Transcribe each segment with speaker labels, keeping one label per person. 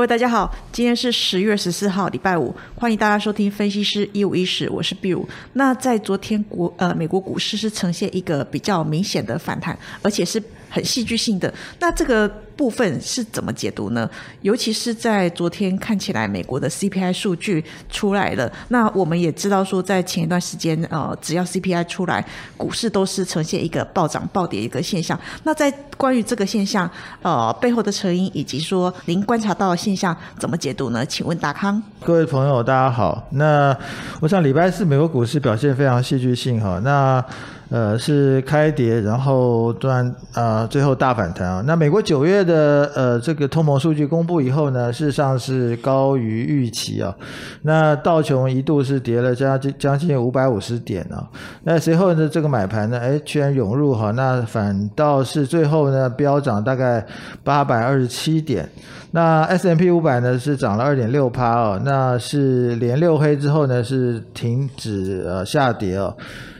Speaker 1: 各位大家好，今天是十月十四号，礼拜五，欢迎大家收听分析师一五一十，我是毕如。那在昨天国呃美国股市是呈现一个比较明显的反弹，而且是很戏剧性的。那这个。部分是怎么解读呢？尤其是在昨天看起来美国的 CPI 数据出来了，那我们也知道说，在前一段时间，呃，只要 CPI 出来，股市都是呈现一个暴涨暴跌一个现象。那在关于这个现象，呃，背后的成因以及说您观察到的现象怎么解读呢？请问大康。
Speaker 2: 各位朋友，大家好。那我想礼拜四美国股市表现非常戏剧性哈。那呃是开跌，然后突然啊最后大反弹啊。那美国九月的呃这个通膨数据公布以后呢，事实上是高于预期啊。那道琼一度是跌了将近将近五百五十点啊。那随后呢这个买盘呢，哎居然涌入哈，那反倒是最后呢飙涨大概八百二十七点。那 S M P 五百呢是涨了二点六趴哦，那是连六黑之后呢是停止呃下跌哦。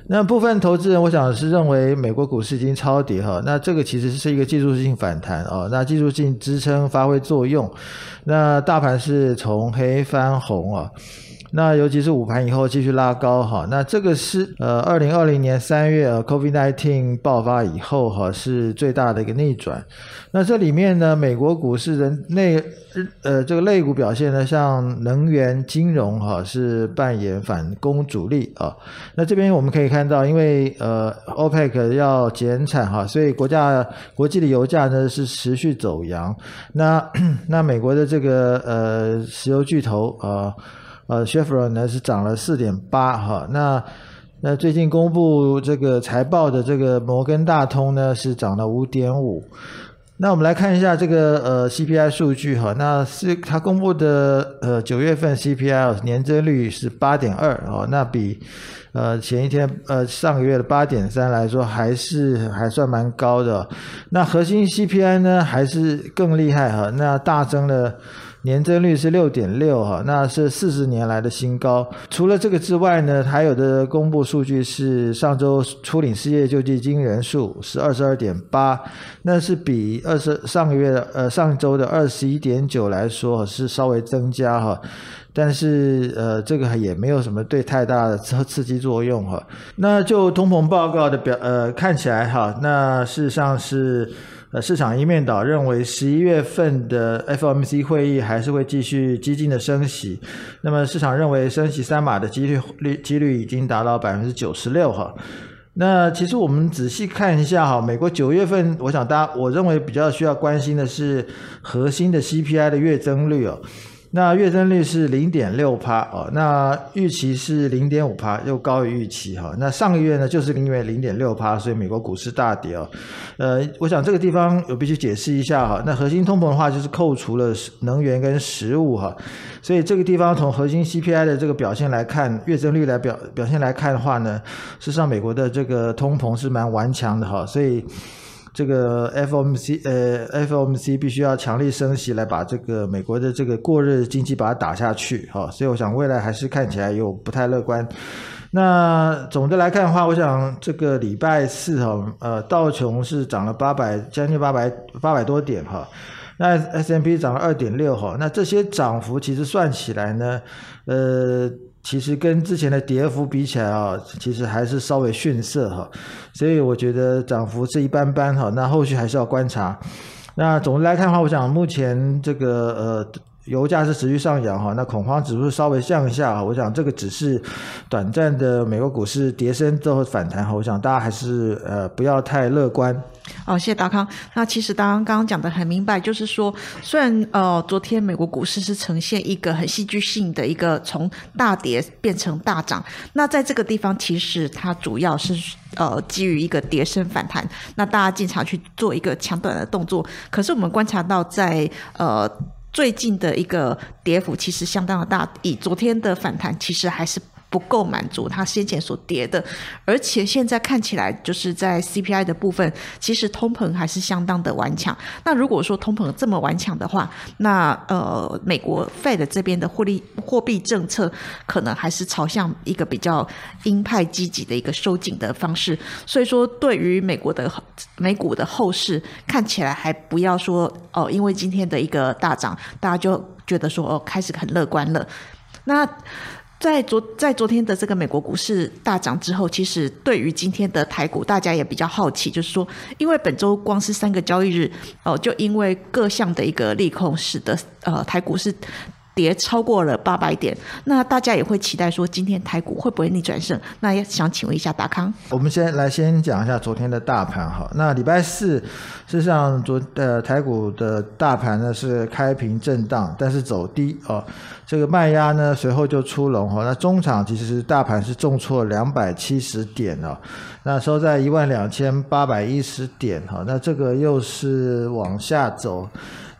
Speaker 2: 那部分投资人，我想是认为美国股市已经超跌哈，那这个其实是一个技术性反弹哦，那技术性支撑发挥作用，那大盘是从黑翻红啊。那尤其是午盘以后继续拉高哈，那这个是呃二零二零年三月 COVID nineteen 爆发以后哈是最大的一个逆转。那这里面呢，美国股市的内呃这个类股表现呢，像能源、金融哈是扮演反攻主力啊。那这边我们可以看到，因为呃 OPEC 要减产哈，所以国家国际的油价呢是持续走阳。那 那美国的这个呃石油巨头啊。呃，Chevron 呢是涨了四点八哈，那那最近公布这个财报的这个摩根大通呢是涨了五点五，那我们来看一下这个呃 CPI 数据哈，那是它公布的呃九月份 CPI 年增率是八点二哦，那比呃前一天呃上个月的八点三来说还是还算蛮高的，那核心 CPI 呢还是更厉害哈，那大增了。年增率是六点六哈，那是四十年来的新高。除了这个之外呢，还有的公布数据是上周初领失业救济金人数是二十二点八，那是比二十上个月的呃上周的二十一点九来说是稍微增加哈，但是呃这个也没有什么对太大的刺刺激作用哈。那就通膨报告的表呃看起来哈，那事实上是。呃，市场一面倒认为十一月份的 FOMC 会议还是会继续激进的升息，那么市场认为升息三码的几率率几率已经达到百分之九十六哈。那其实我们仔细看一下哈，美国九月份，我想大家我认为比较需要关心的是核心的 CPI 的月增率哦。那月增率是零点六帕哦，那预期是零点五帕，又高于预期哈。那上个月呢，就是因为零点六帕，所以美国股市大跌哦。呃，我想这个地方有必须解释一下哈。那核心通膨的话，就是扣除了能源跟食物哈，所以这个地方从核心 CPI 的这个表现来看，月增率来表表现来看的话呢，事实上美国的这个通膨是蛮顽强的哈，所以。这个 FOMC 呃，FOMC 必须要强力升息来把这个美国的这个过热经济把它打下去，好，所以我想未来还是看起来有不太乐观。那总的来看的话，我想这个礼拜四哈，呃，道琼是涨了八百将近八百八百多点哈，那 S M P 涨了二点六哈，那这些涨幅其实算起来呢，呃。其实跟之前的跌幅比起来啊，其实还是稍微逊色哈，所以我觉得涨幅是一般般哈。那后续还是要观察。那总的来看的话，我想目前这个呃油价是持续上扬哈，那恐慌指数稍微向下，我想这个只是短暂的美国股市跌升之后反弹哈，我想大家还是呃不要太乐观。
Speaker 1: 哦，谢谢达康。那其实达康刚刚讲的很明白，就是说，虽然呃，昨天美国股市是呈现一个很戏剧性的一个从大跌变成大涨，那在这个地方其实它主要是呃基于一个跌升反弹，那大家进场去做一个抢短的动作。可是我们观察到，在呃最近的一个跌幅其实相当的大，以昨天的反弹其实还是。不够满足它先前所跌的，而且现在看起来就是在 CPI 的部分，其实通膨还是相当的顽强。那如果说通膨这么顽强的话，那呃，美国 Fed 这边的货币货币政策可能还是朝向一个比较鹰派积极的一个收紧的方式。所以说，对于美国的美股的后市，看起来还不要说哦，因为今天的一个大涨，大家就觉得说哦，开始很乐观了。那在昨在昨天的这个美国股市大涨之后，其实对于今天的台股，大家也比较好奇，就是说，因为本周光是三个交易日，哦，就因为各项的一个利空，使得呃台股是。跌超过了八百点，那大家也会期待说，今天台股会不会逆转胜？那也想请问一下达康。
Speaker 2: 我们先来先讲一下昨天的大盘哈。那礼拜四，事实上昨呃台股的大盘呢是开平震荡，但是走低哦。这个卖压呢随后就出笼哈。那中场其实大盘是重挫两百七十点哦，那收在一万两千八百一十点哈。那这个又是往下走。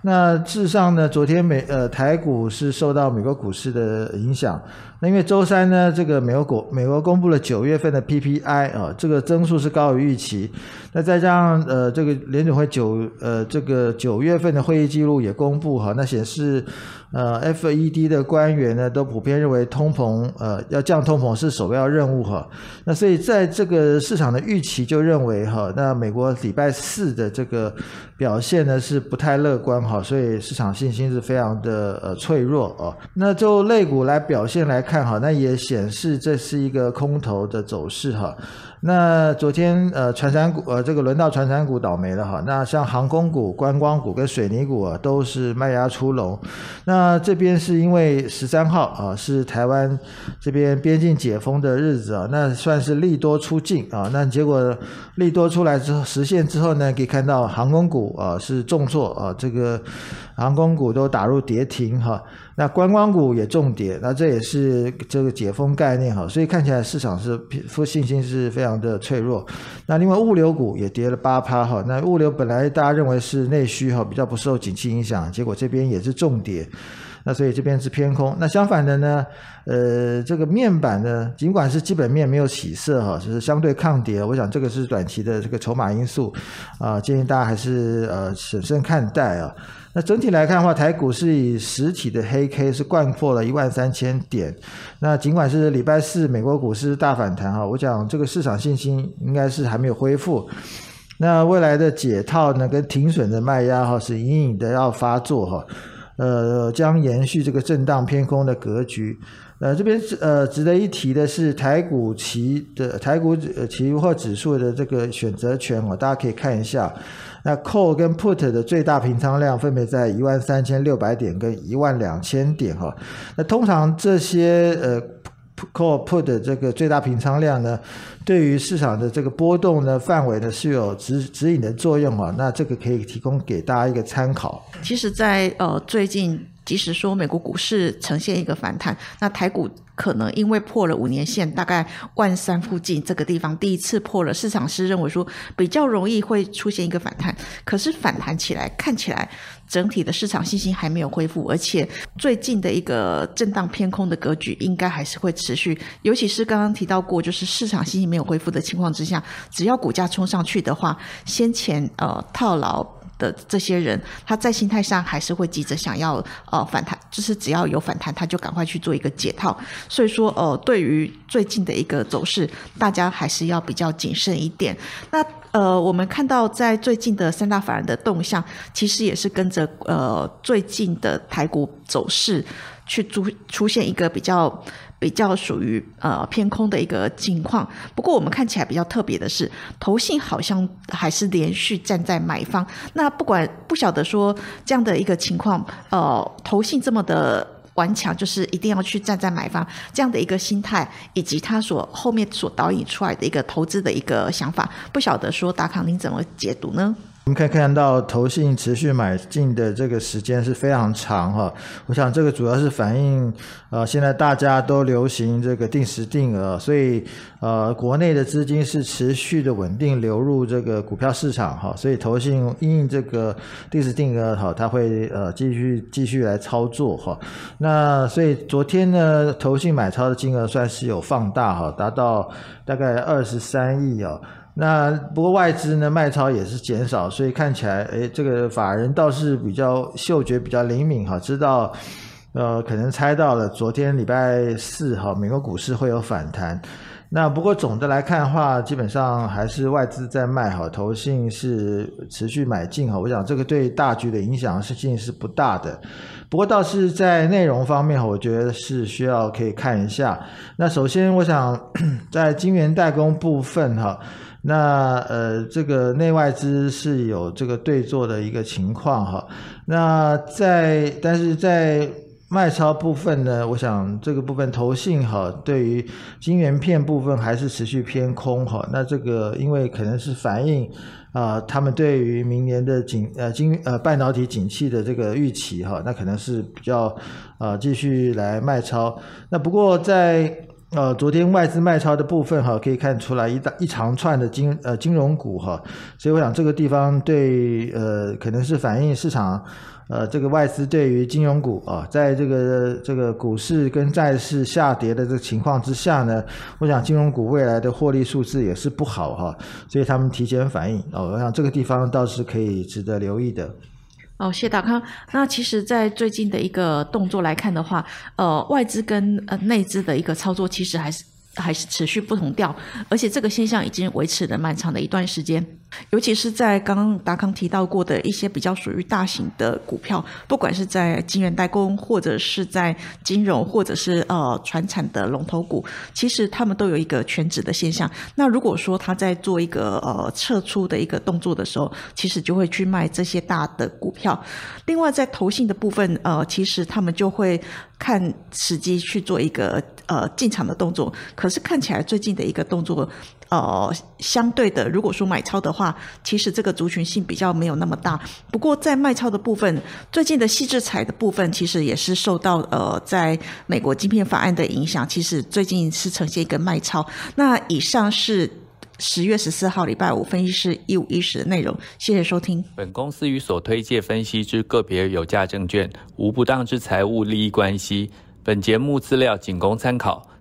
Speaker 2: 那事实上呢，昨天美呃台股是受到美国股市的影响。那因为周三呢，这个美国国美国公布了九月份的 PPI 啊，这个增速是高于预期。那再加上呃这个联准会九呃这个九月份的会议记录也公布哈，那显示呃 FED 的官员呢都普遍认为通膨呃要降通膨是首要任务哈。那所以在这个市场的预期就认为哈，那美国礼拜四的这个表现呢是不太乐观哈，所以市场信心是非常的呃脆弱哦。那就类股来表现来。看哈，那也显示这是一个空头的走势哈。那昨天呃，传产股呃，这个轮到传产股倒霉了哈。那像航空股、观光股跟水泥股啊，都是卖压出笼。那这边是因为十三号啊，是台湾这边边境解封的日子啊，那算是利多出境啊。那结果利多出来之后实现之后呢，可以看到航空股啊是重挫啊，这个航空股都打入跌停哈。那观光股也重跌，那这也是这个解封概念哈，所以看起来市场是信心是非常的脆弱。那另外物流股也跌了八趴哈，那物流本来大家认为是内需哈，比较不受景气影响，结果这边也是重跌，那所以这边是偏空。那相反的呢，呃，这个面板呢，尽管是基本面没有起色哈，只是相对抗跌，我想这个是短期的这个筹码因素啊，建议大家还是呃审慎看待啊。那整体来看的话，台股是以实体的黑 K 是贯破了一万三千点。那尽管是礼拜四美国股市大反弹哈，我讲这个市场信心应该是还没有恢复。那未来的解套呢，跟停损的卖压哈是隐隐的要发作哈，呃，将延续这个震荡偏空的格局。呃，这边呃值得一提的是台股期的台股期货指数的这个选择权哦，大家可以看一下。那 call 跟 put 的最大平仓量分别在一万三千六百点跟一万两千点哈。那通常这些呃 call put 的这个最大平仓量呢，对于市场的这个波动的范围呢是有指指引的作用啊。那这个可以提供给大家一个参考。
Speaker 1: 其实，在呃最近。即使说美国股市呈现一个反弹，那台股可能因为破了五年线，大概万三附近这个地方第一次破了，市场是认为说比较容易会出现一个反弹。可是反弹起来，看起来整体的市场信心还没有恢复，而且最近的一个震荡偏空的格局应该还是会持续。尤其是刚刚提到过，就是市场信心没有恢复的情况之下，只要股价冲上去的话，先前呃套牢。的这些人，他在心态上还是会急着想要呃反弹，就是只要有反弹，他就赶快去做一个解套。所以说，呃，对于最近的一个走势，大家还是要比较谨慎一点。那呃，我们看到在最近的三大法人的动向，其实也是跟着呃最近的台股走势去出出现一个比较。比较属于呃偏空的一个情况，不过我们看起来比较特别的是，投信好像还是连续站在买方。那不管不晓得说这样的一个情况，呃，投信这么的顽强，就是一定要去站在买方这样的一个心态，以及他所后面所导引出来的一个投资的一个想法，不晓得说达康您怎么解读呢？
Speaker 2: 我们可以看到投信持续买进的这个时间是非常长哈，我想这个主要是反映呃现在大家都流行这个定时定额，所以呃国内的资金是持续的稳定流入这个股票市场哈，所以投信因应这个定时定额哈，它会呃继续继续来操作哈。那所以昨天呢，投信买超的金额算是有放大哈，达到大概二十三亿哦。那不过外资呢卖超也是减少，所以看起来，哎，这个法人倒是比较嗅觉比较灵敏哈，知道，呃，可能猜到了昨天礼拜四哈，美国股市会有反弹。那不过总的来看的话，基本上还是外资在卖哈，投信是持续买进哈。我想这个对大局的影响是性是不大的。不过倒是在内容方面，我觉得是需要可以看一下。那首先我想 在晶圆代工部分哈。那呃，这个内外资是有这个对坐的一个情况哈。那在但是在卖超部分呢，我想这个部分投信哈，对于晶圆片部分还是持续偏空哈。那这个因为可能是反映啊，他们对于明年的景呃晶呃半导体景气的这个预期哈，那可能是比较啊继续来卖超。那不过在呃，昨天外资卖超的部分哈，可以看出来一大一长串的金呃金融股哈，所以我想这个地方对呃可能是反映市场呃这个外资对于金融股啊，在这个这个股市跟债市下跌的这个情况之下呢，我想金融股未来的获利数字也是不好哈，所以他们提前反应哦，我想这个地方倒是可以值得留意的。
Speaker 1: 哦，谢大康。那其实，在最近的一个动作来看的话，呃，外资跟呃内资的一个操作，其实还是。还是持续不同调，而且这个现象已经维持了蛮长的一段时间。尤其是在刚刚达康提到过的一些比较属于大型的股票，不管是在金圆代工，或者是在金融，或者是呃传产的龙头股，其实他们都有一个全值的现象。那如果说他在做一个呃撤出的一个动作的时候，其实就会去卖这些大的股票。另外，在投信的部分，呃，其实他们就会看时机去做一个呃进场的动作。可是看起来最近的一个动作，呃，相对的，如果说买超的话，其实这个族群性比较没有那么大。不过在卖超的部分，最近的细制彩的部分，其实也是受到呃，在美国晶片法案的影响，其实最近是呈现一个卖超。那以上是十月十四号礼拜五分析师一五一十的内容，谢谢收听。
Speaker 3: 本公司与所推介分析之个别有价证券无不当之财务利益关系。本节目资料仅供参考。